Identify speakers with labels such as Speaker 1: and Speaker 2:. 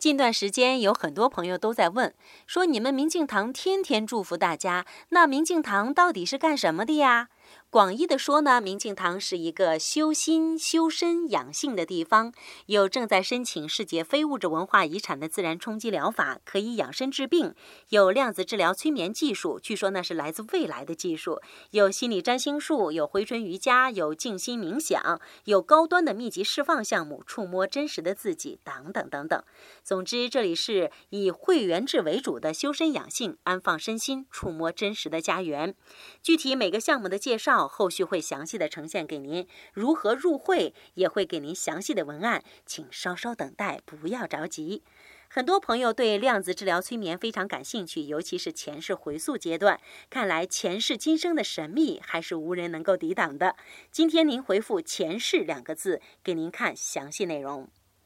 Speaker 1: 近段时间有很多朋友都在问，说你们明镜堂天天祝福大家，那明镜堂到底是干什么的呀？广义的说呢，明镜堂是一个修心、修身、养性的地方，有正在申请世界非物质文化遗产的自然冲击疗法，可以养生治病；有量子治疗催眠技术，据说那是来自未来的技术；有心理占星术，有回春瑜伽，有静心冥想，有高端的密集释放项目，触摸真实的自己，等等等等。总之，这里是以会员制为主的修身养性、安放身心、触摸真实的家园。具体每个项目的介绍。后续会详细的呈现给您，如何入会也会给您详细的文案，请稍稍等待，不要着急。很多朋友对量子治疗催眠非常感兴趣，尤其是前世回溯阶段，看来前世今生的神秘还是无人能够抵挡的。今天您回复“前世”两个字，给您看详细内容。